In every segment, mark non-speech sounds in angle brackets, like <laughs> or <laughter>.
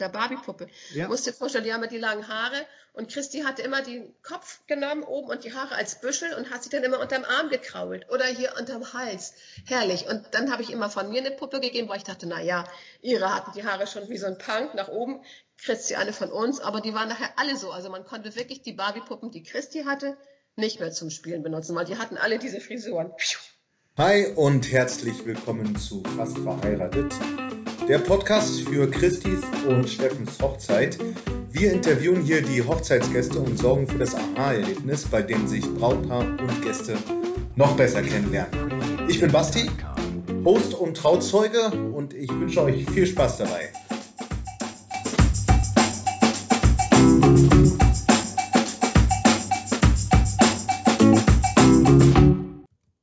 der Barbie-Puppe. Ja. Musst dir vorstellen, die haben ja die langen Haare und Christi hatte immer den Kopf genommen oben und die Haare als Büschel und hat sie dann immer unterm Arm gekrault oder hier unterm Hals. Herrlich. Und dann habe ich immer von mir eine Puppe gegeben, weil ich dachte, na ja, ihre hatten die Haare schon wie so ein Punk nach oben. Christi eine von uns, aber die waren nachher alle so. Also man konnte wirklich die Barbie-Puppen, die Christi hatte, nicht mehr zum Spielen benutzen, weil die hatten alle diese Frisuren. Hi und herzlich willkommen zu Fast verheiratet der Podcast für Christis und Steffens Hochzeit. Wir interviewen hier die Hochzeitsgäste und sorgen für das Aha-Erlebnis, bei dem sich Brautpaar und Gäste noch besser kennenlernen. Ich bin Basti, Host und Trauzeuge und ich wünsche euch viel Spaß dabei.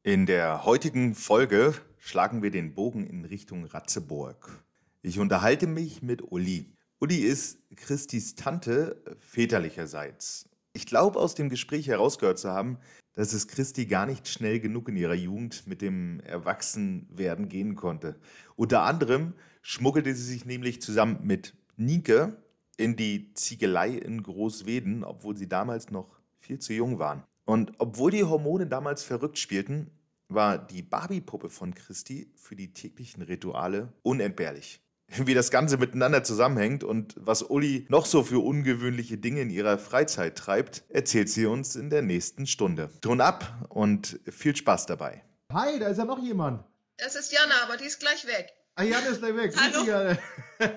In der heutigen Folge schlagen wir den Bogen in Richtung Ratzeburg. Ich unterhalte mich mit Uli. Uli ist Christis Tante väterlicherseits. Ich glaube, aus dem Gespräch herausgehört zu haben, dass es Christi gar nicht schnell genug in ihrer Jugend mit dem Erwachsenwerden gehen konnte. Unter anderem schmuggelte sie sich nämlich zusammen mit Nike in die Ziegelei in Großweden, obwohl sie damals noch viel zu jung waren. Und obwohl die Hormone damals verrückt spielten, war die Barbie-Puppe von Christi für die täglichen Rituale unentbehrlich wie das Ganze miteinander zusammenhängt und was Uli noch so für ungewöhnliche Dinge in ihrer Freizeit treibt, erzählt sie uns in der nächsten Stunde. Ton ab und viel Spaß dabei. Hi, da ist ja noch jemand. Das ist Jana, aber die ist gleich weg. Ah, Jana ist gleich weg. Hallo. <laughs>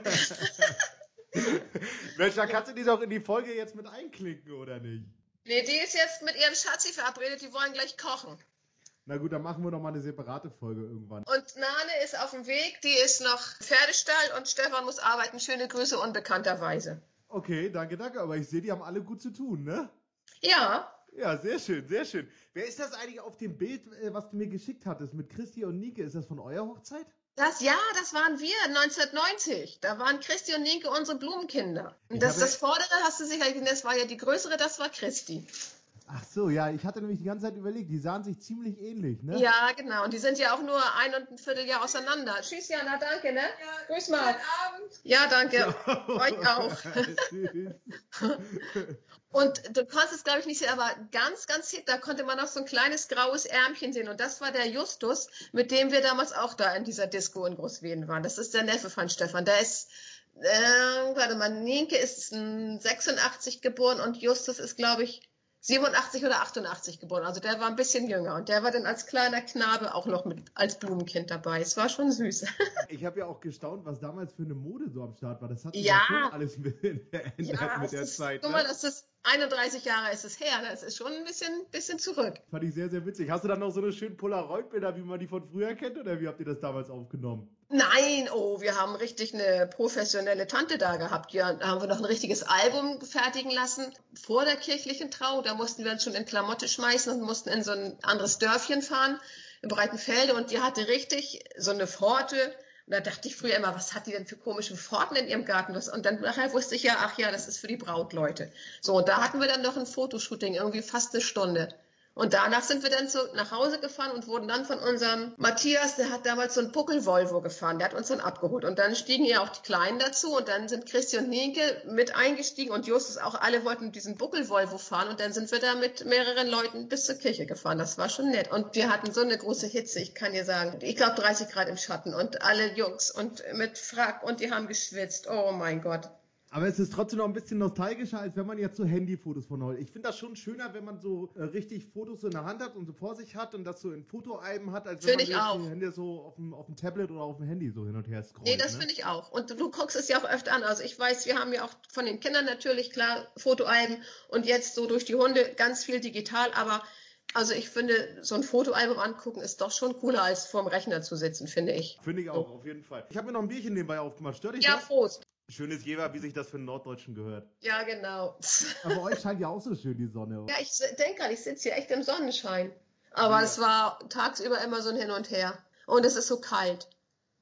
Mensch, da kannst du die doch in die Folge jetzt mit einklicken, oder nicht? Nee, die ist jetzt mit ihrem Schatzi verabredet, die wollen gleich kochen. Na gut, dann machen wir noch mal eine separate Folge irgendwann. Und Nane ist auf dem Weg, die ist noch Pferdestall und Stefan muss arbeiten. Schöne Grüße unbekannterweise. Okay, danke, danke. Aber ich sehe, die haben alle gut zu tun, ne? Ja. Ja, sehr schön, sehr schön. Wer ist das eigentlich auf dem Bild, äh, was du mir geschickt hattest mit Christi und Nike? Ist das von eurer Hochzeit? Das, ja, das waren wir 1990. Da waren Christi und Nike unsere Blumenkinder. Und das, das vordere hast du sicher gesehen, das war ja die größere, das war Christi. Ach so, ja, ich hatte nämlich die ganze Zeit überlegt, die sahen sich ziemlich ähnlich, ne? Ja, genau. Und die sind ja auch nur ein und ein Vierteljahr auseinander. Tschüss, Jana, danke, ne? Ja, Grüß mal. Guten Abend. Ja, danke. Ja. Euch auch. <laughs> <laughs> und du kannst es, glaube ich, nicht sehen, aber ganz, ganz hip, da konnte man noch so ein kleines graues Ärmchen sehen. Und das war der Justus, mit dem wir damals auch da in dieser Disco in Großweden waren. Das ist der Neffe von Stefan. Der ist äh, warte mal, Nienke ist 86 geboren und Justus ist, glaube ich, 87 oder 88 geboren, also der war ein bisschen jünger und der war dann als kleiner Knabe auch noch mit als Blumenkind dabei. Es war schon süß. <laughs> Ich habe ja auch gestaunt, was damals für eine Mode so am Start war. Das hat sich ja schon alles mit, <laughs> verändert ja, mit der ist, Zeit. Guck ne? mal, das ist 31 Jahre ist es her. Das ist schon ein bisschen, bisschen zurück. Fand ich sehr, sehr witzig. Hast du dann noch so eine schönen Polaroid-Bilder, wie man die von früher kennt, oder wie habt ihr das damals aufgenommen? Nein, oh, wir haben richtig eine professionelle Tante da gehabt. Ja, da haben wir noch ein richtiges Album fertigen lassen vor der kirchlichen Trauung. Da mussten wir uns schon in Klamotte schmeißen und mussten in so ein anderes Dörfchen fahren im Breitenfelde und die hatte richtig so eine Pforte. Und da dachte ich früher immer, was hat die denn für komische Pforten in ihrem Garten? Und dann nachher wusste ich ja, ach ja, das ist für die Brautleute. So, und da hatten wir dann noch ein Fotoshooting, irgendwie fast eine Stunde. Und danach sind wir dann so nach Hause gefahren und wurden dann von unserem Matthias, der hat damals so einen Buckel-Volvo gefahren, der hat uns dann abgeholt. Und dann stiegen ja auch die Kleinen dazu und dann sind Christi und Nienke mit eingestiegen und Justus auch, alle wollten diesen Buckel-Volvo fahren und dann sind wir da mit mehreren Leuten bis zur Kirche gefahren. Das war schon nett. Und wir hatten so eine große Hitze, ich kann dir sagen, ich glaube 30 Grad im Schatten und alle Jungs und mit Frack und die haben geschwitzt. Oh mein Gott. Aber es ist trotzdem noch ein bisschen nostalgischer, als wenn man jetzt so Handyfotos von heute. Ich finde das schon schöner, wenn man so äh, richtig Fotos so in der Hand hat und so vor sich hat und das so in Fotoalben hat, als wenn man die Hände so auf dem, auf dem Tablet oder auf dem Handy so hin und her scrollt. Nee, das ne? finde ich auch. Und du guckst es ja auch öfter an. Also ich weiß, wir haben ja auch von den Kindern natürlich klar Fotoalben und jetzt so durch die Hunde ganz viel digital, aber also ich finde, so ein Fotoalbum angucken ist doch schon cooler, als vorm Rechner zu sitzen, finde ich. Finde ich auch, so. auf jeden Fall. Ich habe mir noch ein Bierchen nebenbei aufgemacht. Stört dich ja, das? Ja, Prost. Schönes Jever, wie sich das für einen Norddeutschen gehört. Ja, genau. Aber euch scheint ja auch so schön die Sonne. Ja, ich denke gerade, ich sitze hier echt im Sonnenschein. Aber ja. es war tagsüber immer so ein Hin und Her. Und es ist so kalt.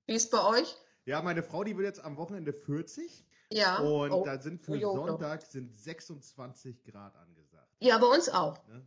Wie ist es bei euch? Ja, meine Frau, die wird jetzt am Wochenende 40. Ja. Und oh. da sind für oh, Sonntag sind 26 Grad angesagt. Ja, bei uns auch. Ne?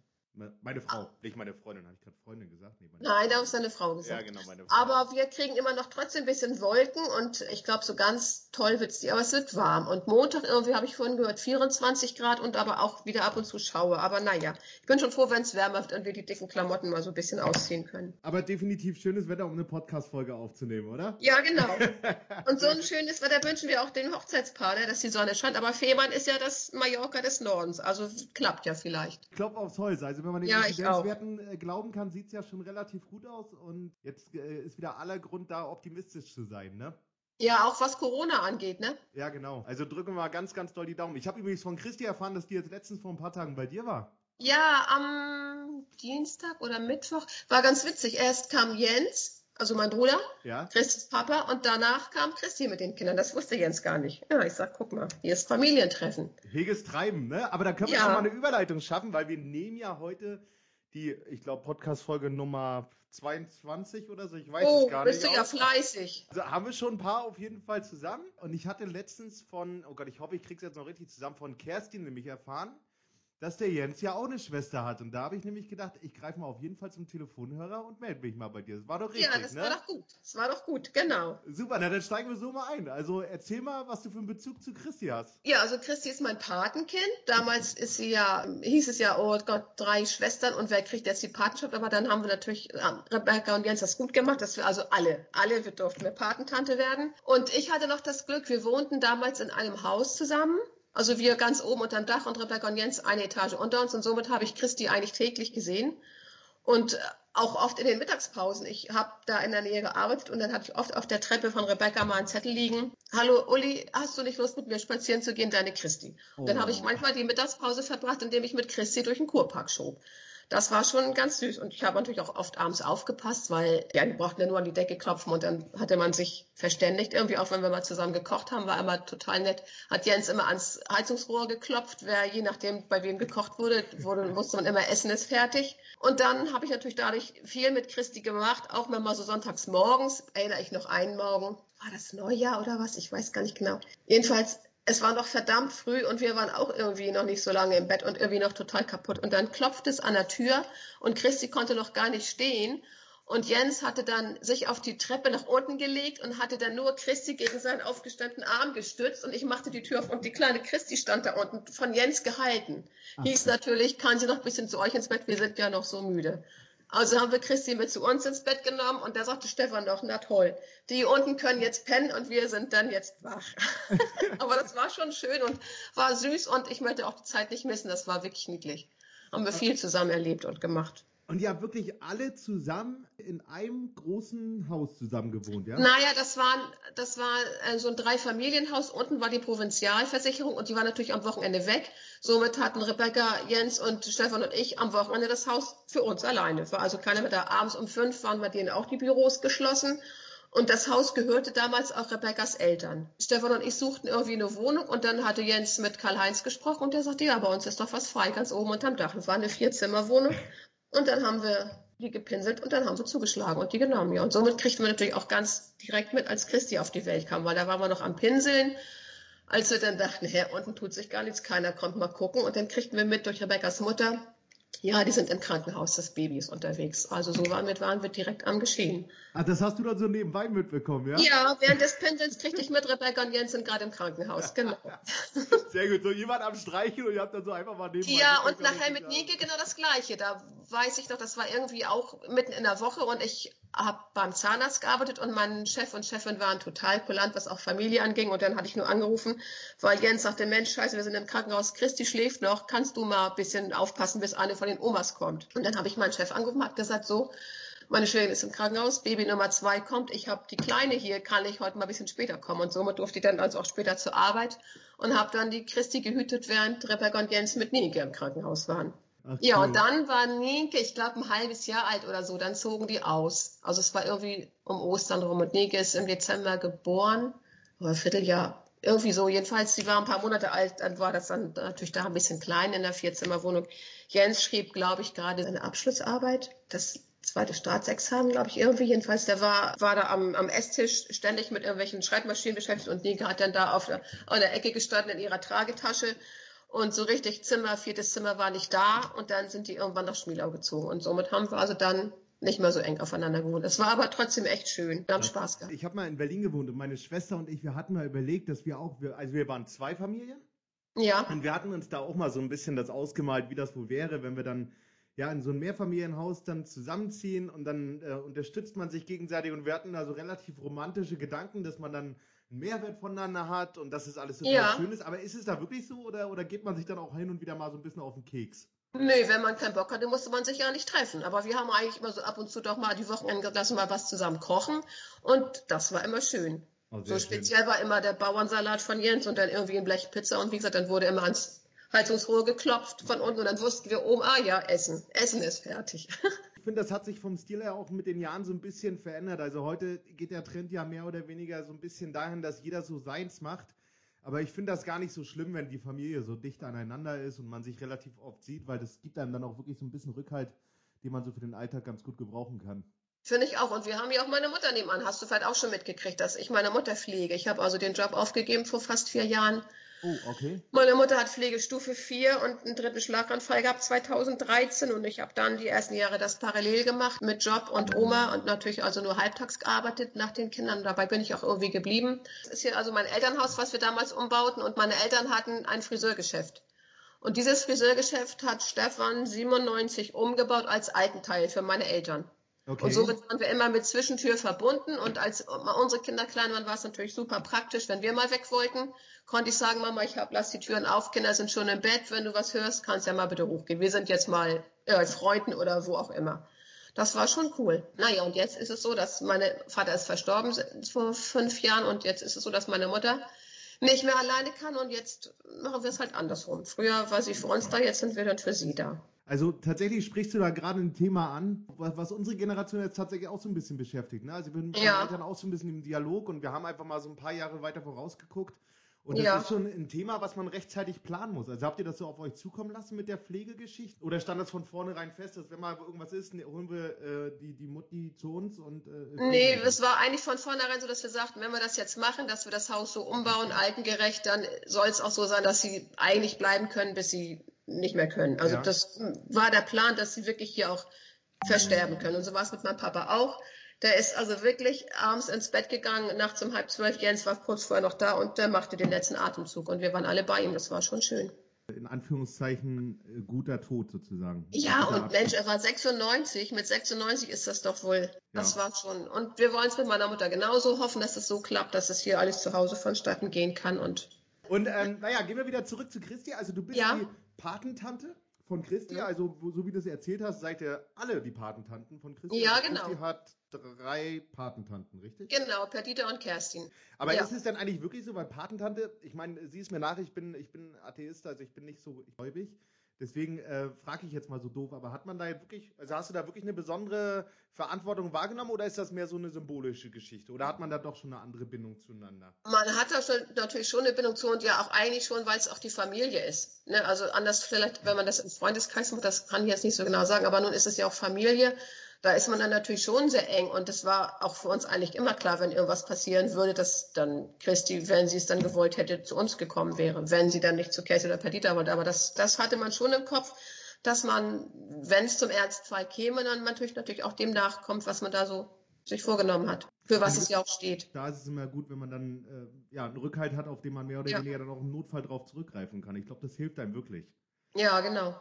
Meine Frau, nicht meine Freundin. Habe ich gerade Freundin gesagt? Nee, Nein, da ist deine Frau gesagt. Ja, genau, meine Frau. Aber wir kriegen immer noch trotzdem ein bisschen Wolken und ich glaube, so ganz toll wird es nicht. Aber es wird warm. Und Montag irgendwie habe ich vorhin gehört, 24 Grad und aber auch wieder ab und zu Schaue. Aber naja, ich bin schon froh, wenn es wärmer wird und wir die dicken Klamotten mal so ein bisschen ausziehen können. Aber definitiv schönes Wetter, um eine Podcast-Folge aufzunehmen, oder? Ja, genau. <laughs> und so ein schönes Wetter wünschen wir auch den Hochzeitspaar, ne, dass die Sonne scheint. Aber Fehmarn ist ja das Mallorca des Nordens. Also klappt ja vielleicht. Klopf aufs Holz. Also wenn man den ja, Inzidenzwerten äh, glauben kann, sieht es ja schon relativ gut aus. Und jetzt äh, ist wieder aller Grund da, optimistisch zu sein, ne? Ja, auch was Corona angeht, ne? Ja, genau. Also drücken wir mal ganz, ganz doll die Daumen. Ich habe übrigens von Christi erfahren, dass die jetzt letztens vor ein paar Tagen bei dir war. Ja, am Dienstag oder Mittwoch. War ganz witzig. Erst kam Jens, also mein Bruder, ja. Christis Papa, und danach kam Christi mit den Kindern. Das wusste Jens gar nicht. Ja, ich sag, guck mal, hier ist Familientreffen. Heges Treiben, ne? Aber da können wir ja. schon mal eine Überleitung schaffen, weil wir nehmen ja heute die, ich glaube, Podcast-Folge Nummer 22 oder so, ich weiß oh, es gar nicht. Oh, bist du ja fleißig. Also haben wir schon ein paar auf jeden Fall zusammen. Und ich hatte letztens von, oh Gott, ich hoffe, ich krieg's jetzt noch richtig zusammen, von Kerstin nämlich erfahren, dass der Jens ja auch eine Schwester hat. Und da habe ich nämlich gedacht, ich greife mal auf jeden Fall zum Telefonhörer und melde mich mal bei dir. Das war doch richtig, Ja, das ne? war doch gut. Das war doch gut, genau. Super, na dann steigen wir so mal ein. Also erzähl mal, was du für einen Bezug zu Christi hast. Ja, also Christi ist mein Patenkind. Damals ist sie ja, hieß es ja, oh Gott, drei Schwestern und wer kriegt jetzt die Patenschaft? Aber dann haben wir natürlich, äh, Rebecca und Jens das gut gemacht, dass wir also alle, alle, wir durften eine Patentante werden. Und ich hatte noch das Glück, wir wohnten damals in einem Haus zusammen also wir ganz oben unterm Dach und Rebecca und Jens eine Etage unter uns und somit habe ich Christi eigentlich täglich gesehen und äh, auch oft in den Mittagspausen. Ich habe da in der Nähe gearbeitet und dann hatte ich oft auf der Treppe von Rebecca mal einen Zettel liegen. Hallo Uli, hast du nicht Lust mit mir spazieren zu gehen, deine Christi? Und dann habe ich oh. manchmal die Mittagspause verbracht, indem ich mit Christi durch den Kurpark schob. Das war schon ganz süß. Und ich habe natürlich auch oft abends aufgepasst, weil ja, die brauchten ja nur an die Decke klopfen und dann hatte man sich verständigt. Irgendwie auch wenn wir mal zusammen gekocht haben, war immer total nett. Hat Jens immer ans Heizungsrohr geklopft, wer je nachdem bei wem gekocht wurde, wurde wusste man immer, Essen ist fertig. Und dann habe ich natürlich dadurch viel mit Christi gemacht, auch wenn mal so sonntags morgens, erinnere ich noch einen Morgen, war das Neujahr oder was? Ich weiß gar nicht genau. Jedenfalls es war noch verdammt früh und wir waren auch irgendwie noch nicht so lange im Bett und irgendwie noch total kaputt. Und dann klopft es an der Tür und Christi konnte noch gar nicht stehen. Und Jens hatte dann sich auf die Treppe nach unten gelegt und hatte dann nur Christi gegen seinen aufgestandenen Arm gestützt und ich machte die Tür auf und die kleine Christi stand da unten, von Jens gehalten. Ach. Hieß natürlich, kann sie noch ein bisschen zu euch ins Bett, wir sind ja noch so müde. Also haben wir Christi mit zu uns ins Bett genommen und da sagte Stefan noch, na toll, die unten können jetzt pennen und wir sind dann jetzt wach. <laughs> Aber das war schon schön und war süß und ich möchte auch die Zeit nicht missen, das war wirklich niedlich. Haben wir viel zusammen erlebt und gemacht. Und ihr habt wirklich alle zusammen in einem großen Haus zusammen gewohnt, ja? Naja, das war, das war äh, so ein Dreifamilienhaus. Unten war die Provinzialversicherung und die war natürlich am Wochenende weg. Somit hatten Rebecca, Jens und Stefan und ich am Wochenende das Haus für uns alleine. War also keiner mehr da. Abends um fünf waren bei denen auch die Büros geschlossen. Und das Haus gehörte damals auch Rebekkas Eltern. Stefan und ich suchten irgendwie eine Wohnung und dann hatte Jens mit Karl-Heinz gesprochen und der sagte, ja, bei uns ist doch was frei, ganz oben unterm Dach. Es war eine Vierzimmerwohnung und dann haben wir die gepinselt und dann haben wir zugeschlagen und die genommen. Ja. Und somit kriegten wir natürlich auch ganz direkt mit, als Christi auf die Welt kam, weil da waren wir noch am Pinseln, als wir dann dachten, hä, unten tut sich gar nichts, keiner kommt mal gucken. Und dann kriegten wir mit durch Rebekkas Mutter, ja, die sind im Krankenhaus, das Baby ist unterwegs. Also so wir, waren wir direkt am Geschehen. Ah, das hast du dann so nebenbei mitbekommen, ja? Ja, während des Pendels kriegte ich mit Rebecca und Jens sind gerade im Krankenhaus, <laughs> genau. Sehr gut, so jemand am Streichen und ihr habt dann so einfach mal nebenbei. Ja, und nachher mit Nike genau das Gleiche. Da weiß ich noch, das war irgendwie auch mitten in der Woche und ich habe beim Zahnarzt gearbeitet und mein Chef und Chefin waren total kulant, was auch Familie anging. Und dann hatte ich nur angerufen, weil Jens sagte, Mensch, scheiße, wir sind im Krankenhaus, Christi schläft noch, kannst du mal ein bisschen aufpassen, bis eine von den Omas kommt. Und dann habe ich meinen Chef angerufen, habe gesagt, so, meine Schwägerin ist im Krankenhaus, Baby Nummer zwei kommt, ich habe die Kleine hier, kann ich heute mal ein bisschen später kommen. Und somit durfte ich dann also auch später zur Arbeit und habe dann die Christi gehütet, während Rebecca und Jens mit Nike im Krankenhaus waren. Ach, ja, und dann war Nike, ich glaube, ein halbes Jahr alt oder so, dann zogen die aus. Also es war irgendwie um Ostern rum und Nike ist im Dezember geboren, oder Vierteljahr, irgendwie so. Jedenfalls, sie war ein paar Monate alt, dann war das dann natürlich da ein bisschen klein in der Vierzimmerwohnung. Jens schrieb, glaube ich, gerade seine Abschlussarbeit, das zweite Staatsexamen, glaube ich, irgendwie. Jedenfalls, der war, war da am, am Esstisch ständig mit irgendwelchen Schreibmaschinen beschäftigt und Nike hat dann da auf der, auf der Ecke gestanden in ihrer Tragetasche Und so richtig Zimmer, viertes Zimmer war nicht da und dann sind die irgendwann nach Schmielau gezogen. Und somit haben wir also dann nicht mehr so eng aufeinander gewohnt. Es war aber trotzdem echt schön. Wir haben Spaß gehabt. Ich habe mal in Berlin gewohnt und meine Schwester und ich, wir hatten mal überlegt, dass wir auch, also wir waren zwei Familien. Ja. Und wir hatten uns da auch mal so ein bisschen das ausgemalt, wie das wohl wäre, wenn wir dann ja in so ein Mehrfamilienhaus dann zusammenziehen und dann äh, unterstützt man sich gegenseitig und wir hatten da so relativ romantische Gedanken, dass man dann einen Mehrwert voneinander hat und dass es alles total Ja. schön ist. Aber ist es da wirklich so oder, oder geht man sich dann auch hin und wieder mal so ein bisschen auf den Keks? Nee, wenn man keinen Bock hatte, musste man sich ja nicht treffen. Aber wir haben eigentlich immer so ab und zu doch mal die Wochenende lassen mal was zusammen kochen. Und das war immer schön. Oh, So speziell war immer der Bauernsalat von Jens und dann irgendwie ein Blech Pizza. Und wie gesagt, dann wurde immer ans Heizungsrohr geklopft von unten und dann wussten wir oben, ah ja, Essen. Essen ist fertig. <laughs> Ich finde, das hat sich vom Stil her auch mit den Jahren so ein bisschen verändert. Also heute geht der Trend ja mehr oder weniger so ein bisschen dahin, dass jeder so seins macht. Aber ich finde das gar nicht so schlimm, wenn die Familie so dicht aneinander ist und man sich relativ oft sieht, weil das gibt einem dann auch wirklich so ein bisschen Rückhalt, den man so für den Alltag ganz gut gebrauchen kann. Finde ich auch. Und wir haben ja auch meine Mutter nebenan. Hast du vielleicht auch schon mitgekriegt, dass ich meine Mutter pflege. Ich habe also den Job aufgegeben vor fast vier Jahren. Oh, okay. Meine Mutter hat Pflegestufe 4 und einen dritten Schlaganfall gehabt 2013 und ich habe dann die ersten Jahre das parallel gemacht mit Job und Oma und natürlich also nur halbtags gearbeitet nach den Kindern. Dabei bin ich auch irgendwie geblieben. Das ist hier also mein Elternhaus, was wir damals umbauten und meine Eltern hatten ein Friseurgeschäft. Und dieses Friseurgeschäft hat Stefan 97 umgebaut als Altenteil für meine Eltern. Okay. Und somit waren wir immer mit Zwischentür verbunden. Und als unsere Kinder klein waren, war es natürlich super praktisch, wenn wir mal weg wollten, konnte ich sagen, Mama, ich hab, lass die Türen auf, Kinder sind schon im Bett, wenn du was hörst, kannst ja mal bitte hochgehen. Wir sind jetzt mal äh, Freunden oder wo auch immer. Das war schon cool. Naja, und jetzt ist es so, dass meine Vater ist verstorben vor fünf Jahren und jetzt ist es so, dass meine Mutter nicht mehr alleine kann und jetzt machen wir es halt andersrum. Früher war sie für uns da, jetzt sind wir dann für sie da. Also tatsächlich sprichst du da gerade ein Thema an, was, unsere Generation jetzt tatsächlich auch so ein bisschen beschäftigt. Ne? Also ich bin mit Ja. Eltern auch so ein bisschen im Dialog und wir haben einfach mal so ein paar Jahre weiter vorausgeguckt. Und das Ja. ist schon ein Thema, was man rechtzeitig planen muss. Also habt ihr das so auf euch zukommen lassen mit der Pflegegeschichte? Oder stand das von vornherein fest, dass wenn mal irgendwas ist, ne, holen wir äh, die, die Mutti zu uns und äh, Nee, es war eigentlich von vornherein so, dass wir sagten, wenn wir das jetzt machen, dass wir das Haus so umbauen, altengerecht, dann soll es auch so sein, dass sie eigentlich bleiben können, bis sie nicht mehr können. Also Ja. das war der Plan, dass sie wirklich hier auch versterben können. Und so war es mit meinem Papa auch. Der ist also wirklich abends ins Bett gegangen, nachts um halb zwölf. Jens war kurz vorher noch da und der machte den letzten Atemzug. Und wir waren alle bei ihm. Das war schon schön. In Anführungszeichen äh, guter Tod sozusagen. Ja, Guter und Abschied. Mensch, er war 96. Mit 96 ist das doch wohl. Das Ja. war schon. Und wir wollen es mit meiner Mutter genauso hoffen, dass es so klappt, dass es hier alles zu Hause vonstatten gehen kann. Und Und ähm, naja, gehen wir wieder zurück zu Christi. Also du bist Ja. die Patentante von Christi. Ja. Also so wie du es erzählt hast, seid ihr alle die Patentanten von Christi. Ja, Also genau. Christi hat drei Patentanten, richtig? genau, Perdita und Kerstin. Aber ja. ist es denn eigentlich wirklich so, weil Patentante, ich meine, sie ist mir nach, ich bin, ich bin Atheist, also ich bin nicht so gläubig. Deswegen äh, frage ich jetzt mal so doof, aber hat man da jetzt wirklich, also hast du da wirklich eine besondere Verantwortung wahrgenommen oder ist das mehr so eine symbolische Geschichte? Oder hat man da doch schon eine andere Bindung zueinander? Man hat da schon, natürlich schon eine Bindung zu und ja auch eigentlich schon, weil es auch die Familie ist. Ne? Also anders vielleicht, wenn man das im Freundeskreis macht, das kann ich jetzt nicht so genau sagen, aber nun ist es ja auch Familie. Da ist man dann natürlich schon sehr eng und das war auch für uns eigentlich immer klar, wenn irgendwas passieren würde, dass dann Christi, wenn sie es dann gewollt hätte, zu uns gekommen wäre, wenn sie dann nicht zu Kerstin oder Perdita wollte. Aber das, das hatte man schon im Kopf, dass man, wenn es zum Ernstfall käme, dann natürlich natürlich auch dem nachkommt, was man da so sich vorgenommen hat, für was es ja auch steht. Da ist es immer gut, wenn man dann äh, ja, einen Rückhalt hat, auf den man mehr oder Ja. weniger dann auch im Notfall drauf zurückgreifen kann. Ich glaube, das hilft einem wirklich. Ja, genau.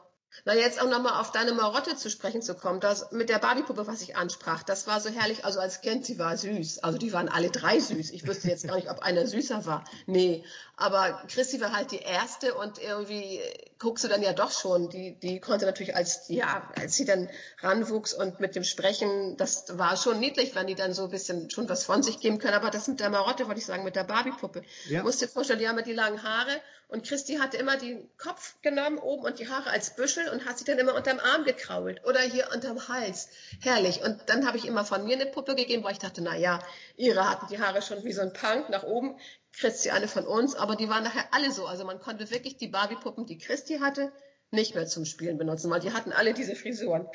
Na, jetzt auch nochmal auf deine Marotte zu sprechen zu kommen, das mit der Barbiepuppe, was ich ansprach, das war so herrlich, also als Kind, sie war süß, also die waren alle drei süß, ich wüsste jetzt gar nicht, ob einer süßer war, nee, aber Christi war halt die erste und irgendwie guckst du dann ja doch schon, die, die konnte natürlich als, ja, als sie dann ranwuchs und mit dem Sprechen, das war schon niedlich, wenn die dann so ein bisschen schon was von sich geben können, aber das mit der Marotte, wollte ich sagen, mit der Barbiepuppe, Ja. Du musst dir vorstellen, die haben ja die langen Haare und Christi hatte immer den Kopf genommen oben und die Haare als Büschel und hat sie dann immer unterm Arm gekrault oder hier unterm Hals. Herrlich. Und dann habe ich immer von mir eine Puppe gegeben, weil ich dachte, na ja, ihre hatten die Haare schon wie so ein Punk nach oben. Christi eine von uns, aber die waren nachher alle so. Also man konnte wirklich die Barbie-Puppen, die Christi hatte, nicht mehr zum Spielen benutzen, weil die hatten alle diese Frisuren.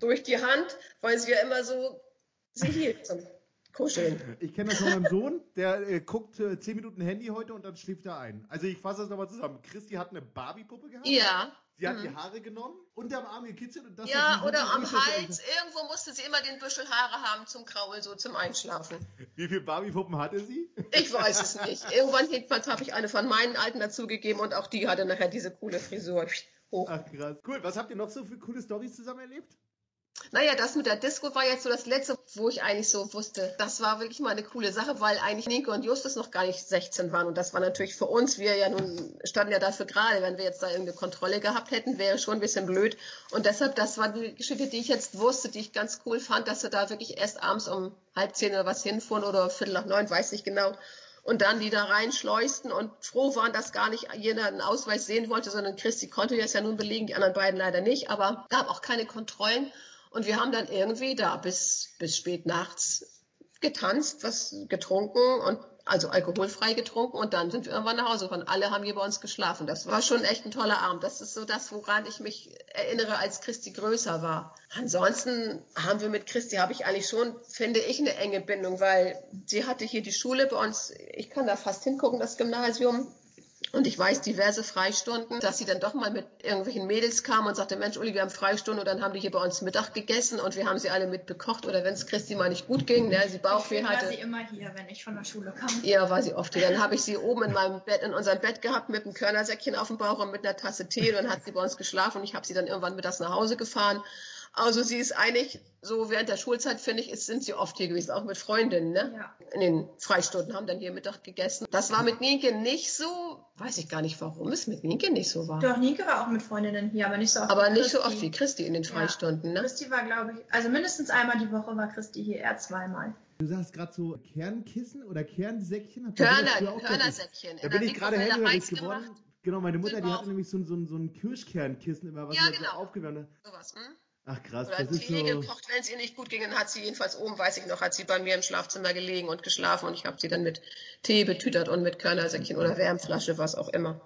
Durch die Hand, weil sie ja immer so sie hielt zum kuscheln. Ich kenne das von meinem Sohn, der äh, guckt äh, 10 Minuten Handy heute und dann schläft er ein. Also ich fasse das nochmal zusammen. Christi hat eine Barbie-Puppe gehabt. Ja. Sie hat Mhm. die Haare genommen, unterm Arm gekitzelt und das Ja, oder am durchgezogen. Hals. Irgendwo musste sie immer den Büschel Haare haben zum Kraulen, so zum Einschlafen. Wie viele Barbie-Puppen hatte sie? Ich weiß es nicht. Irgendwann jedenfalls habe ich eine von meinen alten dazugegeben und auch die hatte nachher diese coole Frisur. Hoch. Ach krass. Cool, was habt ihr noch so für coole Stories zusammen erlebt? Naja, das mit der Disco war jetzt so das letzte, wo ich eigentlich so wusste, das war wirklich mal eine coole Sache, weil eigentlich Nico und Justus noch gar nicht 16 waren. Und das war natürlich für uns, wir ja nun standen ja dafür gerade, wenn wir jetzt da irgendeine Kontrolle gehabt hätten, wäre schon ein bisschen blöd. Und deshalb, das war die Geschichte, die ich jetzt wusste, die ich ganz cool fand, dass wir da wirklich erst abends um halb zehn oder was hinfuhren oder viertel nach neun, weiß nicht genau. Und dann die da reinschleusten und froh waren, dass gar nicht jeder einen Ausweis sehen wollte, sondern Christi konnte das ja nun belegen, die anderen beiden leider nicht. Aber gab auch keine Kontrollen. Und wir haben dann irgendwie da bis, bis spät nachts getanzt, was getrunken und also alkoholfrei getrunken und dann sind wir irgendwann nach Hause gefahren. Alle haben hier bei uns geschlafen. Das war schon echt ein toller Abend. Das ist so das, woran ich mich erinnere, als Christi größer war. Ansonsten haben wir mit Christi, habe ich eigentlich schon, finde ich, eine enge Bindung, weil sie hatte hier die Schule bei uns, ich kann da fast hingucken, das Gymnasium. Und ich weiß diverse Freistunden, dass sie dann doch mal mit irgendwelchen Mädels kam und sagte, Mensch, Uli, wir haben Freistunde und dann haben die hier bei uns Mittag gegessen und wir haben sie alle mit bekocht oder wenn es Christi mal nicht gut ging, ne, sie Bauchweh Deswegen war hatte. sie immer hier, wenn ich von der Schule kam. Ja, war sie oft hier. Dann habe ich sie oben in meinem Bett, in unserem Bett gehabt mit einem Körnersäckchen auf dem Bauch und mit einer Tasse Tee. Und dann hat sie bei uns geschlafen und ich habe sie dann irgendwann mittags nach Hause gefahren. Also sie ist eigentlich, so während der Schulzeit, finde ich, ist, sind sie oft hier gewesen, auch mit Freundinnen, ne? Ja. In den Freistunden haben dann hier Mittag gegessen. Das war mit Nienke nicht so, weiß ich gar nicht, warum es mit Nienke nicht so war. Doch, Nienke war auch mit Freundinnen hier, aber nicht so oft. Aber wie nicht so Christi. oft wie Christi in den Ja. Freistunden, ne? Christi war, glaube ich, also mindestens einmal die Woche war Christi hier, er zweimal. Du sagst gerade so Kernkissen oder Kernsäckchen? Körner? Körnersäckchen. Da In bin ich gerade hellhörig geworden. gemacht. Genau, meine Mutter, die wir hatte nämlich so, ein- so, so ein Kirschkernkissen immer, was Ja, sie so genau. aufgewärmt hat. Sowas, hm? Ach krass, Oder das ist Tee so... gekocht, wenn es ihr nicht gut ging, dann hat sie jedenfalls oben, weiß ich noch, hat sie bei mir im Schlafzimmer gelegen und geschlafen und ich habe sie dann mit Tee betütert und mit Körnersäckchen oder Wärmflasche, was auch immer.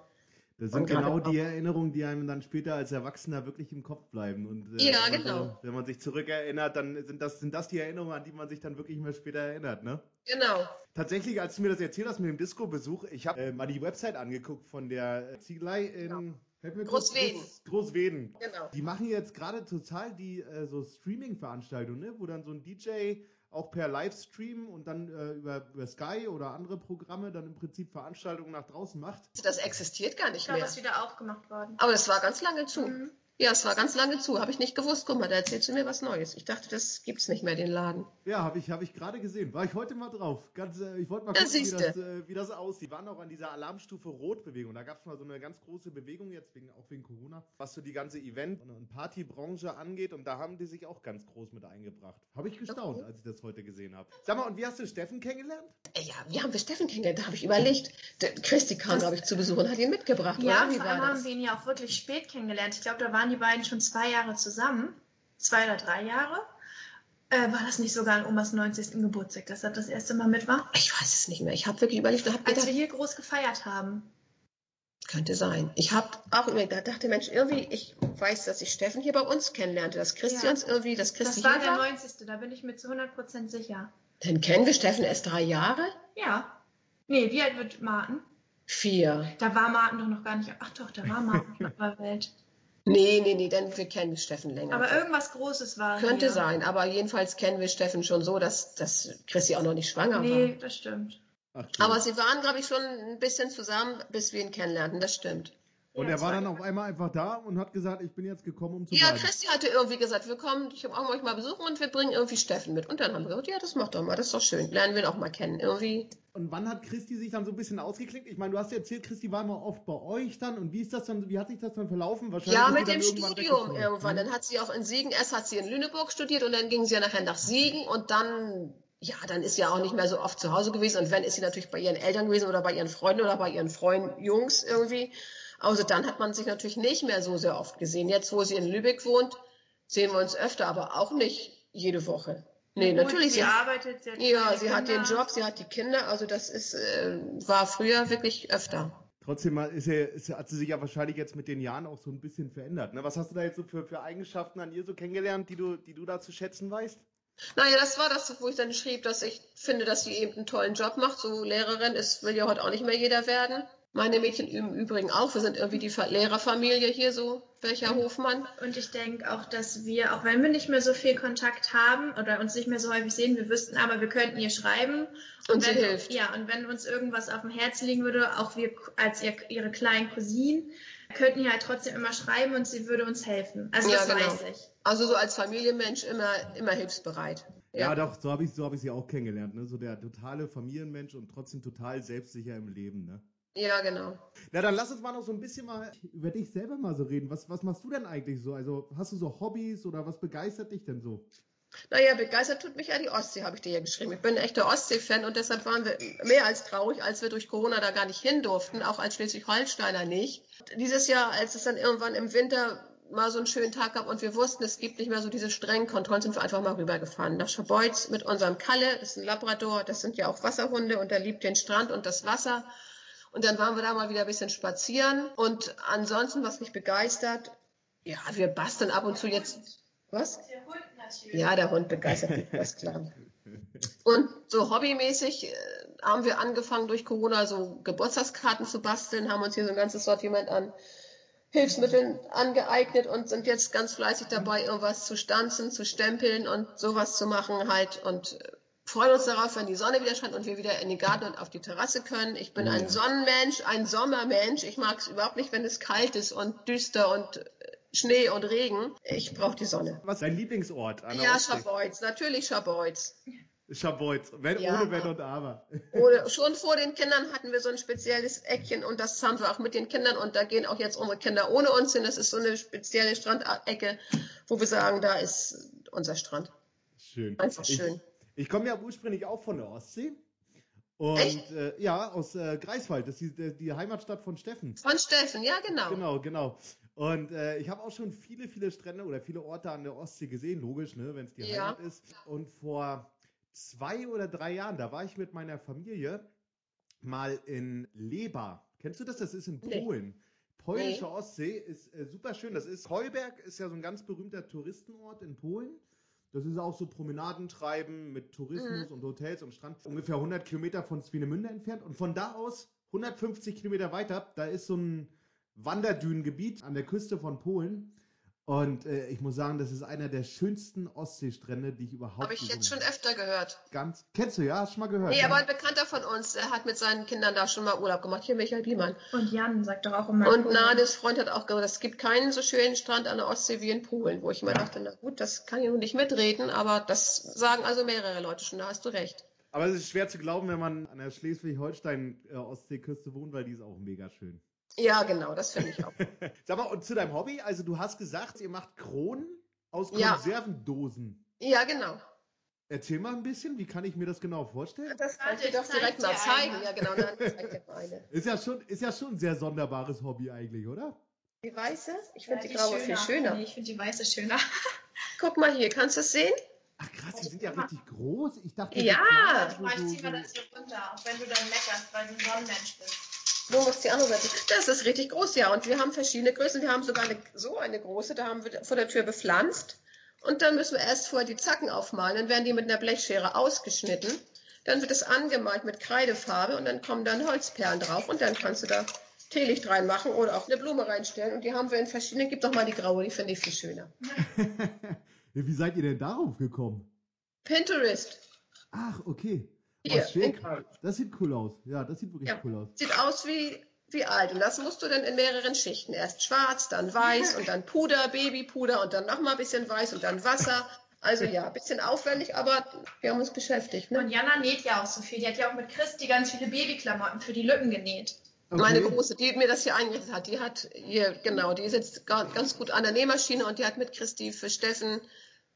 Das sind genau die Erinnerungen, die einem dann später als Erwachsener wirklich im Kopf bleiben. Und, äh, Ja, wenn man genau. So, wenn man sich zurückerinnert, dann sind das, sind das die Erinnerungen, an die man sich dann wirklich mal später erinnert, ne? Genau. Tatsächlich, als du mir das erzählt hast mit dem Disco-Besuch, ich habe äh, mal die Website angeguckt von der äh, Ziegelei in kurz- Großweden. Groß- Großweden. Genau. Die machen jetzt gerade total die äh, so Streaming-Veranstaltungen, ne? wo dann so ein DJ auch per Livestream und dann äh, über, über Sky oder andere Programme dann im Prinzip Veranstaltungen nach draußen macht. Das existiert gar Ich nicht glaube, mehr. das ist wieder aufgemacht worden. Aber das war ganz lange zu. Mhm. Ja, es war ganz lange zu. Habe ich nicht gewusst. Guck mal, da erzählst du mir was Neues. Ich dachte, das gibt's nicht mehr, den Laden. Ja, habe ich, hab ich gerade gesehen. War ich heute mal drauf. Ganz, äh, ich wollte mal gucken, wie das, äh, wie das aussieht. Die waren auch an dieser Alarmstufe Rot-Bewegung. Da gab es mal so eine ganz große Bewegung jetzt, wegen, auch wegen Corona, was so die ganze Event- und, und Partybranche angeht. Und da haben die sich auch ganz groß mit eingebracht. Habe ich gestaunt, Okay. als ich das heute gesehen habe. Sag mal, und wie hast du Steffen kennengelernt? Äh, Ja, wie haben wir Steffen kennengelernt? Da habe ich überlegt. Der Christi kam, glaube ich, zu Besuch und hat ihn mitgebracht, Ja, oder? Wie vor war allem haben das? wir ihn ja auch wirklich spät kennengelernt. Ich glaube, da waren die beiden schon zwei Jahre zusammen. Zwei oder drei Jahre. Äh, war das nicht sogar an Omas 90. Geburtstag, dass er das erste Mal mit war? Ich weiß es nicht mehr. Ich habe wirklich überlegt und habe Als gedacht, wir hier groß gefeiert haben. Könnte sein. Ich habe auch überlegt, da dachte Mensch, irgendwie, ich weiß, dass ich Steffen hier bei uns kennenlernte, dass Christi Ja. irgendwie, dass Christi Das war der war. 90. Da bin ich mir zu 100% sicher. Dann kennen wir Steffen erst drei Jahre? Ja. Nee, wie alt wird Martin? Vier. Da war Martin doch noch gar nicht. Ach doch, da war Martin auf der Welt. Nee, nee, nee, denn wir kennen Steffen länger. Aber irgendwas Großes war. Könnte hier. sein, aber jedenfalls kennen wir Steffen schon so, dass, dass Christi auch noch nicht schwanger Nee, war. das stimmt. Ach, Aber sie waren, glaube ich, schon ein bisschen zusammen, bis wir ihn kennenlernten, das stimmt. Und Ja, er war dann auf einmal einfach da und hat gesagt, ich bin jetzt gekommen, um zu Ja, bleiben. Christi hatte irgendwie gesagt, wir kommen, ich auch euch mal besuchen und wir bringen irgendwie Steffen mit. Und dann haben wir gesagt, ja, das macht doch mal, das ist doch schön. Lernen wir ihn auch mal kennen. Irgendwie. Und wann hat Christi sich dann so ein bisschen ausgeklinkt? Ich meine, du hast ja erzählt, Christi war mal oft bei euch dann. Und wie ist das dann, wie hat sich das dann verlaufen? Wahrscheinlich Ja, mit dem irgendwann Studium weggeflogen. irgendwann. Dann hat sie auch in Siegen, erst hat sie in Lüneburg studiert und dann ging sie ja nachher nach Siegen und dann, ja, dann ist sie ja auch nicht mehr so oft zu Hause gewesen. Und wenn, ist sie natürlich bei ihren Eltern gewesen oder bei ihren Freunden oder bei ihren Freunden, Jungs irgendwie. Also dann hat man sich natürlich nicht mehr so sehr oft gesehen. Jetzt, wo sie in Lübeck wohnt, sehen wir uns öfter, aber auch nicht jede Woche. Nee, Gut, natürlich. Sie arbeitet, sie ja, sie hat den Kinder. Job, sie hat die Kinder. Also das ist, äh, war früher wirklich öfter. Trotzdem mal ist er, ist, hat sie sich ja wahrscheinlich jetzt mit den Jahren auch so ein bisschen verändert. Ne? Was hast du da jetzt so für, für Eigenschaften an ihr so kennengelernt, die du, die du da zu schätzen weißt? Naja, das war das, wo ich dann schrieb, dass ich finde, dass sie eben einen tollen Job macht. So Lehrerin ist, will ja heute auch nicht mehr jeder werden. Meine Mädchen im Übrigen auch. Wir sind irgendwie die Lehrerfamilie hier so, welcher Hofmann. Und ich denke auch, dass wir, auch wenn wir nicht mehr so viel Kontakt haben oder uns nicht mehr so häufig sehen, wir wüssten aber, wir könnten ihr schreiben. Und, und wenn, sie hilft. Ja, und wenn uns irgendwas auf dem Herzen liegen würde, auch wir als ihr, ihre kleinen Cousinen, könnten ihr halt trotzdem immer schreiben und sie würde uns helfen. Also Ja, das genau. weiß ich. Also so als Familienmensch immer, immer hilfsbereit. Ja, doch, so habe ich, so hab ich sie auch kennengelernt. Ne? So der totale Familienmensch und trotzdem total selbstsicher im Leben. Ne? Ja, genau. Na, dann lass uns mal noch so ein bisschen mal über dich selber mal so reden. Was, was machst du denn eigentlich so? Also hast du so Hobbys oder was begeistert dich denn so? Naja, begeistert tut mich ja die Ostsee, habe ich dir ja geschrieben. Ich bin ein echter Ostsee-Fan und deshalb waren wir mehr als traurig, als wir durch Corona da gar nicht hin durften, auch als Schleswig-Holsteiner nicht. Dieses Jahr, als es dann irgendwann im Winter mal so einen schönen Tag gab und wir wussten, es gibt nicht mehr so diese strengen Kontrollen, sind wir einfach mal rübergefahren nach Schabeutz mit unserem Kalle, das ist ein Labrador, das sind ja auch Wasserhunde und der liebt den Strand und das Wasser. Und dann waren wir da mal wieder ein bisschen spazieren und ansonsten, was mich begeistert, ja, wir basteln ab und zu jetzt, was? Der Hund natürlich. Ja, der Hund begeistert mich, das klar. Und so hobbymäßig äh, haben wir angefangen durch Corona so Geburtstagskarten zu basteln, haben uns hier so ein ganzes Sortiment an Hilfsmitteln angeeignet und sind jetzt ganz fleißig dabei, irgendwas zu stanzen, zu stempeln und sowas zu machen halt und äh, freuen uns darauf, wenn die Sonne wieder scheint und wir wieder in den Garten und auf die Terrasse können. Ich bin Oh ein ja. Sonnenmensch, ein Sommermensch. Ich mag es überhaupt nicht, wenn es kalt ist und düster und äh, Schnee und Regen. Ich brauche die Sonne. Was ist dein Lieblingsort? an der Ja? Schabeutz, natürlich Schabeutz. Schabeutz. Wenn, Ja. Ohne Wenn und Aber. <laughs> Oder schon vor den Kindern hatten wir so ein spezielles Eckchen und das haben wir auch mit den Kindern und da gehen auch jetzt unsere Kinder ohne uns hin. Das ist so eine spezielle Strandecke, wo wir sagen, da ist unser Strand. Schön. Einfach schön. Ich komme ja ursprünglich auch von der Ostsee. Und äh, ja, aus äh, Greifswald, das ist die, die Heimatstadt von Steffen. Von Steffen, ja genau. Genau, genau. Und äh, ich habe auch schon viele, viele Strände oder viele Orte an der Ostsee gesehen, logisch, ne, wenn es die Ja. Heimat ist. Und vor zwei oder drei Jahren, da war ich mit meiner Familie mal in Leba. Kennst du das? Das ist in Nee. Polen. Polnische Nee. Ostsee ist äh, super schön. Das ist Heuberg, ist ja so ein ganz berühmter Touristenort in Polen. Das ist auch so Promenaden treiben mit Tourismus Mhm. und Hotels am Strand. Ungefähr 100 Kilometer von Swinemünde entfernt. Und von da aus 150 Kilometer weiter, da ist so ein Wanderdünengebiet an der Küste von Polen. Und äh, ich muss sagen, das ist einer der schönsten Ostseestrände, die ich überhaupt Habe ich gesehen jetzt schon habe. öfter gehört. Ganz. Kennst du ja? Hast du schon mal gehört? Nee, ja? aber ein Bekannter von uns, der hat mit seinen Kindern da schon mal Urlaub gemacht. Hier Michael Biemann. Und Jan sagt doch auch immer. Und Nades Freund hat auch gesagt, es gibt keinen so schönen Strand an der Ostsee wie in Polen, wo ich immer dachte, na gut, das kann ich nun nicht mitreden, aber das sagen also mehrere Leute schon, da hast du recht. Aber es ist schwer zu glauben, wenn man an der Schleswig-Holstein-Ostseeküste wohnt, weil die ist auch mega schön. Ja, genau, das finde ich auch. <laughs> Sag mal, und zu deinem Hobby, also du hast gesagt, ihr macht Kronen aus Ja. Konservendosen. Ja, genau. Erzähl mal ein bisschen, wie kann ich mir das genau vorstellen? Das kann ich dir doch ich direkt mal zeigen. Ja, genau, dann zeig dir mal eine. <laughs> Ist ja schon, ist ja schon ein sehr sonderbares Hobby eigentlich, oder? Die weiße? Ich Ja, finde die graue viel schöner. Nee, ich finde die weiße schöner. <laughs> Guck mal hier, kannst du es sehen? Ach krass, die sind ja richtig groß. Ich dachte, Ja. klein, ziehen wir das hier runter, auch wenn du dann meckerst, weil du ein Sonnenmensch bist. Du musst die andere Seite. Das ist richtig groß, ja. Und wir haben verschiedene Größen. Wir haben sogar eine, so eine große, da haben wir vor der Tür bepflanzt. Und dann müssen wir erst vorher die Zacken aufmalen. Dann werden die mit einer Blechschere ausgeschnitten. Dann wird es angemalt mit Kreidefarbe und dann kommen dann Holzperlen drauf. Und dann kannst du da Teelicht reinmachen oder auch eine Blume reinstellen. Und die haben wir in verschiedenen. Gib doch mal die graue, die finde ich viel schöner. <laughs> Wie seid ihr denn darauf gekommen? Pinterest. Ach, okay. Hier, oh, schick. Das sieht cool aus. Ja, das sieht wirklich Ja. cool aus. Sieht aus wie, wie alt. Und das musst du dann in mehreren Schichten. Erst schwarz, dann weiß und dann Puder, Babypuder und dann nochmal ein bisschen weiß und dann Wasser. Also ja, ein bisschen aufwendig, aber wir haben uns beschäftigt. Und Ne? Jana näht ja auch so viel. Die hat ja auch mit Christi ganz viele Babyklamotten für die Lücken genäht. Okay. Meine Große, die mir das hier eingerichtet hat, die hat hier, genau, die sitzt ga- ganz gut an der Nähmaschine und die hat mit Christi für Steffen,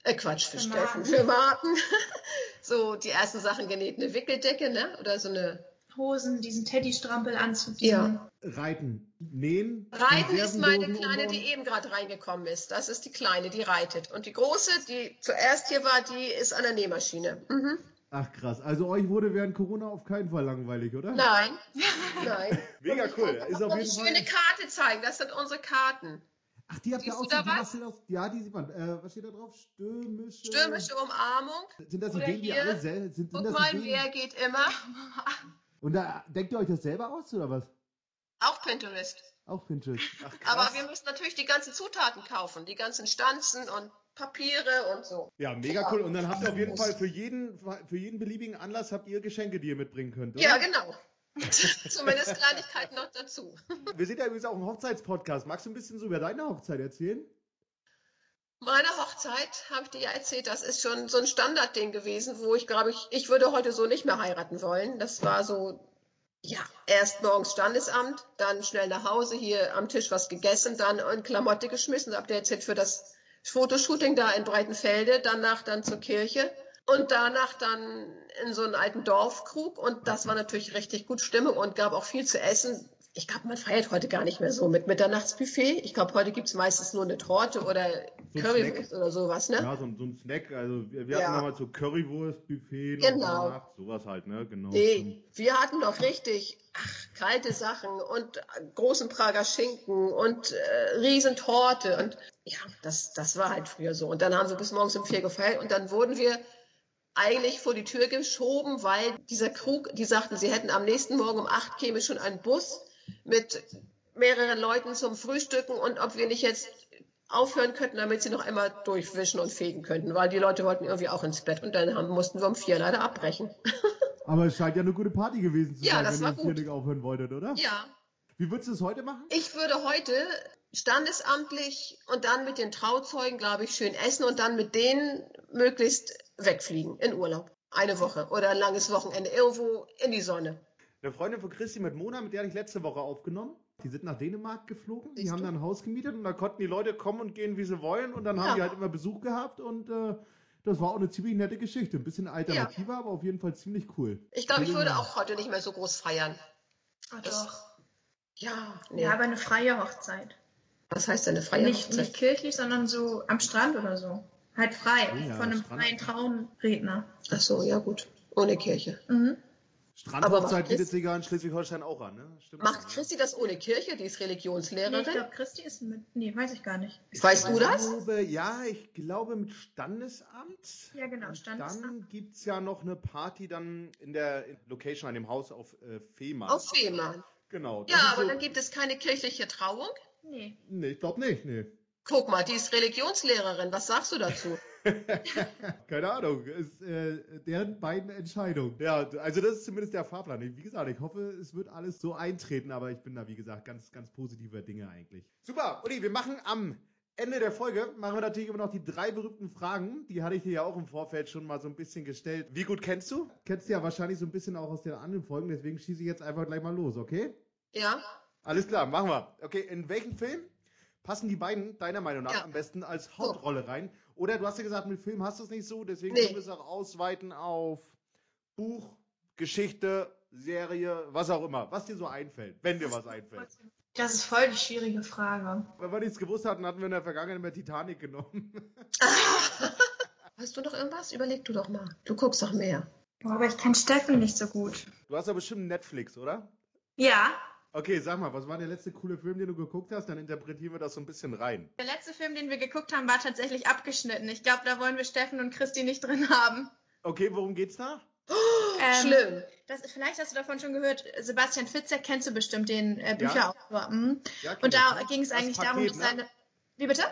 äh Quatsch, für, Für Steffen, Martin. für Martin, <laughs> so die ersten Sachen genäht. Eine Wickeldecke, ne? Oder so eine Hosen, diesen Teddy-Strampelanzug. Ja. diesen- Reiten, nähen. Reiten ist meine Kleine, die eben gerade reingekommen ist. Das ist die Kleine, die reitet. Und die Große, die zuerst hier war, die ist an der Nähmaschine. Mhm. Ach krass, also euch wurde während Corona auf keinen Fall langweilig, oder? Nein, <laughs> nein. Mega cool. Ist auf eine jeden Fall. schöne Karte zeigen. Das sind unsere Karten. Ach, die habt ihr auch da was? steht auf, ja, die sieht man. Äh, was steht da drauf? Stürmische. Stürmische Umarmung. Sind das Oder Ideen, die alle selber sind? sind Guck das mal, Ideen? wer geht immer. Und da denkt ihr euch das selber aus oder was? Auch Pinterest. Auch Pinterest. Ach. Aber wir müssen natürlich die ganzen Zutaten kaufen, die ganzen Stanzen und Papiere und so. Ja, mega cool. Und dann habt ihr auf jeden Fall für jeden, für jeden beliebigen Anlass habt ihr Geschenke, die ihr mitbringen könnt. Oder? Ja, genau. <laughs> Zumindest Kleinigkeiten noch dazu. Wir sind ja übrigens auch ein Hochzeitspodcast. Magst du ein bisschen so über deine Hochzeit erzählen? Meine Hochzeit, habe ich dir ja erzählt, das ist schon so ein Standardding gewesen, wo ich glaube, ich, ich würde heute so nicht mehr heiraten wollen. Das war so, ja, erst morgens Standesamt, dann schnell nach Hause, hier am Tisch was gegessen, dann in Klamotte geschmissen, habt ihr erzählt, für das Fotoshooting da in Breitenfelde, danach dann zur Kirche und danach dann in so einen alten Dorfkrug und das war natürlich richtig gut Stimmung und gab auch viel zu essen. Ich glaube, man feiert heute gar nicht mehr so mit Mitternachtsbuffet. Ich glaube, heute gibt's meistens nur eine Torte oder So Currywurst oder sowas, ne? Ja, so, ein- so ein Snack. Also wir, wir Ja. hatten damals so Currywurst-Buffet noch Genau. gemacht. Sowas halt, ne? Genau. Nee, wir hatten doch richtig ach, kalte Sachen und großen Prager Schinken und äh, Riesentorte und ja, das, das war halt früher so. Und dann haben wir bis morgens um vier gefeiert und dann wurden wir eigentlich vor die Tür geschoben, weil dieser Krug, die sagten, sie hätten am nächsten Morgen um acht käme schon ein Bus mit mehreren Leuten zum Frühstücken und ob wir nicht jetzt aufhören könnten, damit sie noch einmal durchwischen und fegen könnten, weil die Leute wollten irgendwie auch ins Bett und dann haben, mussten wir um vier leider abbrechen. <laughs> Aber es scheint ja eine gute Party gewesen zu Ja, sein, das wenn war ihr jetzt gut. hier nicht aufhören wolltet, oder? Ja, Wie würdest du es heute machen? Ich würde heute standesamtlich und dann mit den Trauzeugen, glaube ich, schön essen und dann mit denen möglichst wegfliegen in Urlaub. Eine Woche oder ein langes Wochenende irgendwo in die Sonne. Eine Freundin von Christi mit Mona, mit der hatte ich letzte Woche aufgenommen. Die sind nach Dänemark geflogen, die Siehst haben du? dann ein Haus gemietet und da konnten die Leute kommen und gehen, wie sie wollen. Und dann Ja. haben die halt immer Besuch gehabt und äh, das war auch eine ziemlich nette Geschichte. Ein bisschen alternativer, aber auf jeden Fall ziemlich cool. Ich glaube, ich würde auch heute nicht mehr so groß feiern. Ach doch. Ja, nee. Ja, aber eine freie Hochzeit. Was heißt denn eine freie nicht, Hochzeit? nicht kirchlich, sondern so am Strand oder so. Halt frei. Oh ja, von einem Strand. freien Traumredner. Ach so, ja gut. Ohne Kirche. Mhm. Strandhochzeit macht bietet sich ja in Schleswig-Holstein auch an, ne? Stimmt Macht ne? Christi das ohne Kirche? Die ist Nee, Religionslehrerin. ich glaube, Christi ist mit. Nee, weiß ich gar nicht. weißt du Ich das? Glaube, ja, ich glaube mit Standesamt. Ja, genau, Und Standesamt. Dann gibt es ja noch eine Party dann in der Location an dem Haus auf äh, Fehmarn. Auf Fehmarn. Genau. das Ja, aber so, dann gibt es keine kirchliche Trauung. Nee. Nee, ich glaube nicht, nee. Guck mal, die ist Religionslehrerin. Was sagst du dazu? <laughs> Keine Ahnung, ist äh, deren beiden Entscheidungen. Ja, also das ist zumindest der Fahrplan. Wie gesagt, ich hoffe, es wird alles so eintreten, aber ich bin da, wie gesagt, ganz, ganz positiver Dinge eigentlich. Super, Uli, wir machen am Ende der Folge, machen wir natürlich immer noch die drei berühmten Fragen. Die hatte ich dir ja auch im Vorfeld schon mal so ein bisschen gestellt. Wie gut kennst du? Kennst du ja wahrscheinlich so ein bisschen auch aus den anderen Folgen, deswegen schieße ich jetzt einfach gleich mal los, okay? Ja? Alles klar, machen wir. Okay, in welchen Film passen die beiden deiner Meinung nach Ja. am besten als Hauptrolle rein? Oder du hast ja gesagt, mit Film hast du es nicht so, deswegen Nee. können wir es auch ausweiten auf Buch, Geschichte, Serie, was auch immer. Was dir so einfällt, wenn dir was einfällt. Das ist voll die schwierige Frage. Wenn wir nichts gewusst hatten, hatten wir in der Vergangenheit immer Titanic genommen. <laughs> Hast du noch irgendwas? Überleg du doch mal. Du guckst doch mehr. Boah, aber ich kenne Steffi nicht so gut. Du hast ja bestimmt Netflix, oder? Ja. Okay, sag mal, was war der letzte coole Film, den du geguckt hast? Dann interpretieren wir das so ein bisschen rein. Der letzte Film, den wir geguckt haben, war tatsächlich abgeschnitten. Ich glaube, da wollen wir Steffen und Christi nicht drin haben. Okay, worum geht's da? Ähm, Schlimm. Das, vielleicht hast du davon schon gehört. Sebastian Fitzek kennst du bestimmt den äh, Ja. Bücherautor. Mhm. Ja, Und da ne? ging es eigentlich Paket, darum, dass ne? seine. Wie bitte?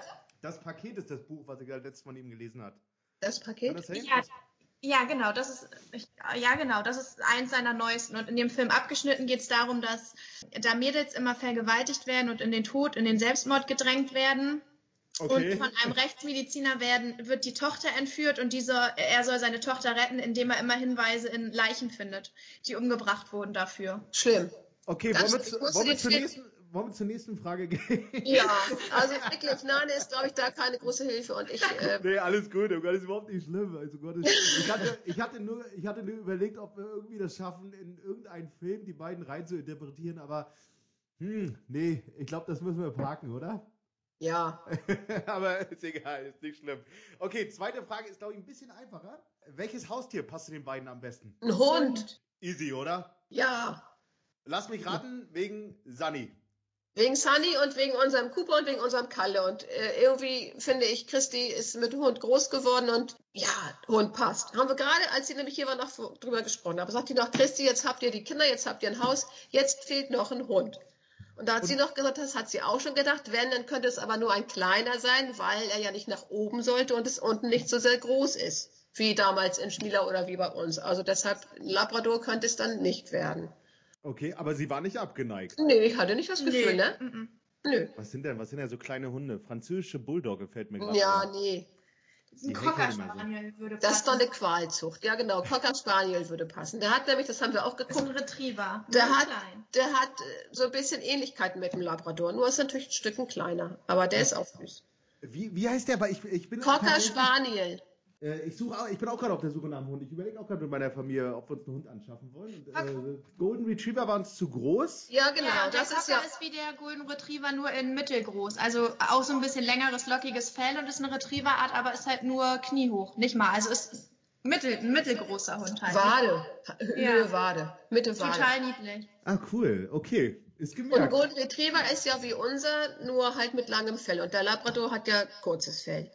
Das Paket ist das Buch, was ich ja letztes von ihm gelesen hat. Das Paket? das? Ja, ja, genau. Das ist ich, ja genau. Das ist eins seiner neuesten. Und in dem Film abgeschnitten geht es darum, dass da Mädels immer vergewaltigt werden und in den Tod, in den Selbstmord gedrängt werden. Okay. Und von einem Rechtsmediziner werden, wird die Tochter entführt und dieser, er soll seine Tochter retten, indem er immer Hinweise in Leichen findet, die umgebracht wurden dafür. Schlimm. Okay, Das- wollen wir, zu, wollen, wir Film- nächsten, wollen wir zur nächsten Frage gehen? Ja, <laughs> also wirklich, Nane ist, glaube ich, da keine große Hilfe. Und ich, äh, Nee, alles gut, oh Gott, ist überhaupt nicht schlimm. Also Gott, ich, hatte, ich, hatte nur, ich hatte nur überlegt, ob wir irgendwie das schaffen, in irgendeinen Film die beiden rein zu interpretieren, aber hm, nee, ich glaube, das müssen wir parken, oder? ja, <laughs> aber ist egal, ist nicht schlimm. Okay, zweite Frage ist, glaube ich, ein bisschen einfacher. Welches Haustier passt zu den beiden am besten? ein Hund. Easy, oder? Ja, Lass mich raten, wegen Sunny. Wegen Sunny und wegen unserem Cooper und wegen unserem Kalle. Und äh, irgendwie finde ich, Christi ist mit Hund groß geworden und ja, Hund passt. Haben wir gerade, als sie nämlich hier war, noch drüber gesprochen. Aber sagt die noch, Christi, jetzt habt ihr die Kinder, jetzt habt ihr ein Haus, jetzt fehlt noch ein Hund. Und da hat und sie noch gesagt, das hat sie auch schon gedacht, wenn, dann könnte es aber nur ein kleiner sein, weil er ja nicht nach oben sollte und es unten nicht so sehr groß ist. Wie damals in Schmieler oder wie bei uns. Also deshalb, Labrador könnte es dann nicht werden. Okay, aber sie war nicht abgeneigt. Nee, ich hatte nicht das Gefühl, nee. ne? Mm -mm. Nö. Was sind denn, was sind denn so kleine Hunde? Französische Bulldogge fällt mir gerade Ja, nee. Ein Cocker Spaniel würde passen. Das ist doch eine Qualzucht. Ja, genau. Cocker Spaniel würde passen. Der hat nämlich, das haben wir auch geguckt. Ein Retriever. Der hat, der hat äh, so ein bisschen Ähnlichkeiten mit dem Labrador. Nur ist natürlich ein Stückchen kleiner. Aber der ist auch süß. Wie, wie heißt der? ich, ich bin Cocker Spaniel. Äh, ich, suche, ich bin auch gerade auf der Suche nach einem Hund. Ich überlege auch gerade mit meiner Familie, ob wir uns einen Hund anschaffen wollen. Und, äh, Golden Retriever waren uns zu groß. Ja, genau. Ja, das ist ja ist wie der Golden Retriever nur in mittelgroß. Also auch so ein bisschen längeres, lockiges Fell und ist eine Retrieverart, aber ist halt nur kniehoch. Nicht mal. Also ist mittel, ein mittelgroßer Hund halt. Wade. Höhe ja. Wade. Mitte Wade. Total niedlich. Ah, cool. Okay. Ist gemerkt. Und Golden Retriever ist ja wie unser, nur halt mit langem Fell. Und der Labrador hat ja kurzes Fell.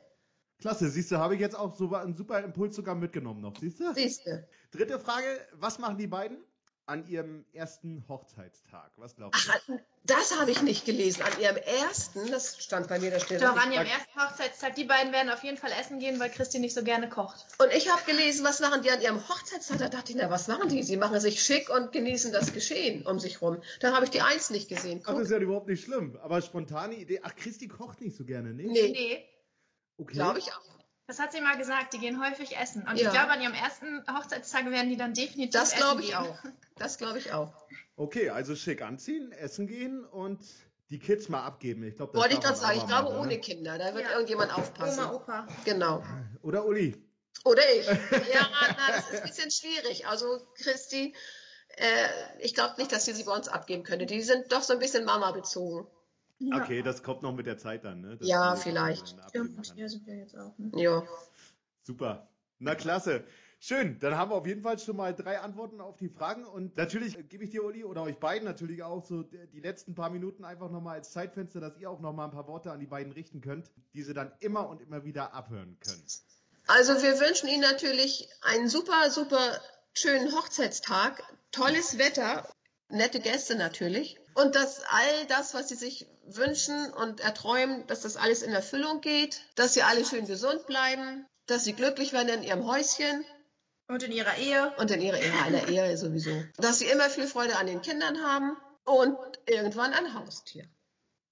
Klasse, siehst du, habe ich jetzt auch so einen super Impuls sogar mitgenommen noch, siehst du? Siehst du. Dritte Frage, was machen die beiden an ihrem ersten Hochzeitstag? Was glaubst du? Ach, das habe ich nicht gelesen. An ihrem ersten, das stand bei mir da steht. Doch, an ihrem ersten Hochzeitstag. Die beiden werden auf jeden Fall essen gehen, weil Christi nicht so gerne kocht. Und ich habe gelesen, was machen die an ihrem Hochzeitstag? Da dachte ich, na, was machen die? Sie machen sich schick und genießen das Geschehen um sich rum. Da habe ich die Eins nicht gesehen. Guck. Ach, das ist ja überhaupt nicht schlimm. Aber spontane Idee. Ach, Christi kocht nicht so gerne, ne? Nee. Nee. Okay. Glaube ich auch. Das hat sie mal gesagt, die gehen häufig essen. Und ja. ich glaube, an ihrem ersten Hochzeitstag werden die dann definitiv das essen ich auch. Das glaube ich auch. Okay, also schick anziehen, essen gehen und die Kids mal abgeben. Ich glaube, Wollte ich gerade sagen, ich glaube machen, ohne Kinder. Da wird ja. irgendjemand aufpassen. Oma, Opa. Genau. Oder Uli. Oder ich. <laughs> Ja, na, das ist ein bisschen schwierig. Also Christi, äh, ich glaube nicht, dass sie sie bei uns abgeben könnte. Die sind doch so ein bisschen Mama bezogen. Ja. Okay, das kommt noch mit der Zeit dann, ne? Dass ja, vielleicht. Ja, hier sind wir jetzt auch. Ne? Ja. Super. Na klasse. Schön, dann haben wir auf jeden Fall schon mal drei Antworten auf die Fragen und natürlich gebe ich dir, Uli, oder euch beiden natürlich auch so die letzten paar Minuten einfach nochmal als Zeitfenster, dass ihr auch nochmal ein paar Worte an die beiden richten könnt, die sie dann immer und immer wieder abhören können. Also wir wünschen Ihnen natürlich einen super, super schönen Hochzeitstag, tolles Wetter, nette Gäste natürlich und dass all das, was Sie sich wünschen und erträumen, dass das alles in Erfüllung geht, dass Sie alle schön gesund bleiben, dass Sie glücklich werden in Ihrem Häuschen. Und in Ihrer Ehe. Und in Ihrer Ehe, in der Ehe sowieso. Dass Sie immer viel Freude an den Kindern haben und irgendwann ein Haustier.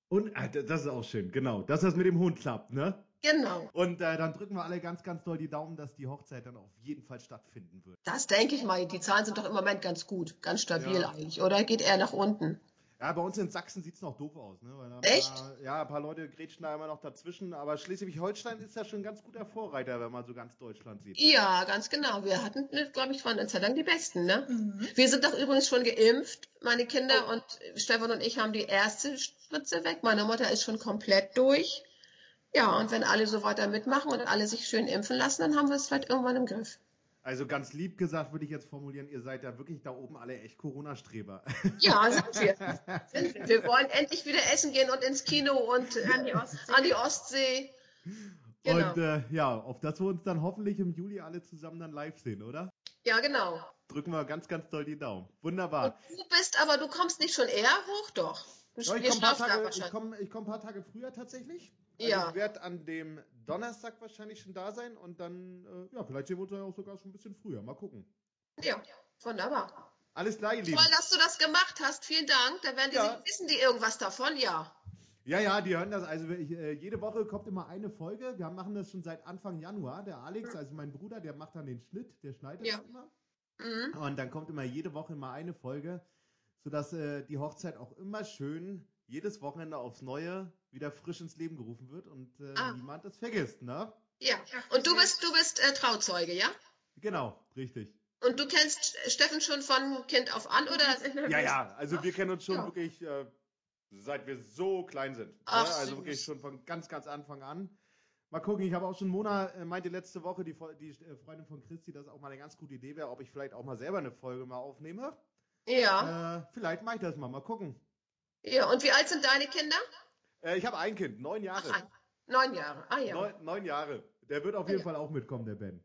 Und äh, das ist auch schön, genau. Dass das mit dem Hund klappt, ne? Genau. Und äh, dann drücken wir alle ganz, ganz doll die Daumen, dass die Hochzeit dann auf jeden Fall stattfinden wird. Das denke ich mal. Die Zahlen sind doch im Moment ganz gut, ganz stabil ja. eigentlich. Oder geht er nach unten? Ja, bei uns in Sachsen sieht es noch doof aus. Ne? Echt? Paar, ja, ein paar Leute grätschen da immer noch dazwischen. Aber Schleswig-Holstein ist ja schon ein ganz guter Vorreiter, wenn man so ganz Deutschland sieht. Ja, ganz genau. Wir hatten, glaube ich, waren eine Zeit lang die Besten. Ne? Mhm. Wir sind doch übrigens schon geimpft, meine Kinder. Oh. Und Stefan und ich haben die erste Spritze weg. Meine Mutter ist schon komplett durch. Ja, und wenn alle so weiter mitmachen und alle sich schön impfen lassen, dann haben wir es vielleicht irgendwann im Griff. Also ganz lieb gesagt würde ich jetzt formulieren, ihr seid ja wirklich da oben alle echt Corona-Streber. <laughs> Ja, sind wir. Sind wir. wollen endlich wieder essen gehen und ins Kino und an die Ostsee. An die Ostsee. Genau. Und äh, ja, auf das wir uns dann hoffentlich im Juli alle zusammen dann live sehen, oder? Ja, genau. Drücken wir ganz, ganz doll die Daumen. Wunderbar. Und du bist aber, du kommst nicht schon eher hoch, doch. Du ja, ich komme ein, komm, komm ein paar Tage früher tatsächlich. Also ja. Ich werde an dem Donnerstag wahrscheinlich schon da sein und dann, äh, ja, vielleicht sehen wir uns ja auch sogar schon ein bisschen früher. Mal gucken. Ja, wunderbar. Alles klar, ihr Lieben. Toll, dass du das gemacht hast. Vielen Dank. Da werden die ja. wissen die irgendwas davon, ja. Ja, ja, die hören das. Also ich, äh, jede Woche kommt immer eine Folge. Wir machen das schon seit Anfang Januar. Der Alex, also mein Bruder, der macht dann den Schnitt, der schneidet ja. immer. Mhm. Und dann kommt immer jede Woche immer eine Folge, sodass äh, die Hochzeit auch immer schön jedes Wochenende aufs Neue wieder frisch ins Leben gerufen wird und äh, ah. niemand das vergisst, ne? Ja. Und du bist, du bist äh, Trauzeuge, ja? Genau, richtig. Und du kennst Steffen schon von Kind auf an, oder? Ja, ja, also wir kennen uns schon ja. wirklich, äh, seit wir so klein sind. Ne? Ach, ne? Also wirklich schon von ganz, ganz Anfang an. Mal gucken, ich habe auch schon Mona äh, meinte letzte Woche, die, die äh, Freundin von Christi, dass auch mal eine ganz gute Idee wäre, ob ich vielleicht auch mal selber eine Folge mal aufnehme. Ja. Äh, vielleicht mache ich das mal, mal gucken. Ja, und wie alt sind deine Kinder? Äh, ich habe ein Kind, neun Jahre. Ach, neun Jahre. Ah ja. Neun, neun Jahre. Der wird auf Ah, jeden ja. Fall auch mitkommen, der Ben.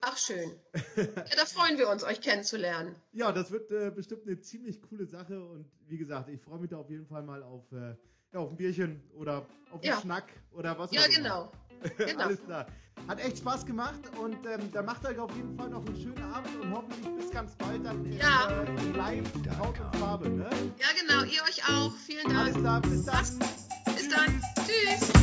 Ach schön. <laughs> Ja, da freuen wir uns, euch kennenzulernen. Ja, das wird äh, bestimmt eine ziemlich coole Sache und wie gesagt, ich freue mich da auf jeden Fall mal auf, äh, ja, auf ein Bierchen oder auf einen Ja. Schnack oder was Ja, auch immer. genau. <laughs> genau. Alles klar. Hat echt Spaß gemacht und ähm, dann macht euch auf jeden Fall noch einen schönen Abend und hoffentlich bis ganz bald dann in, Ja. äh, live, Haut und Farbe. Ne? Ja, genau. Ihr euch auch. Vielen Alles Dank. klar, bis dann dann. Tschüss.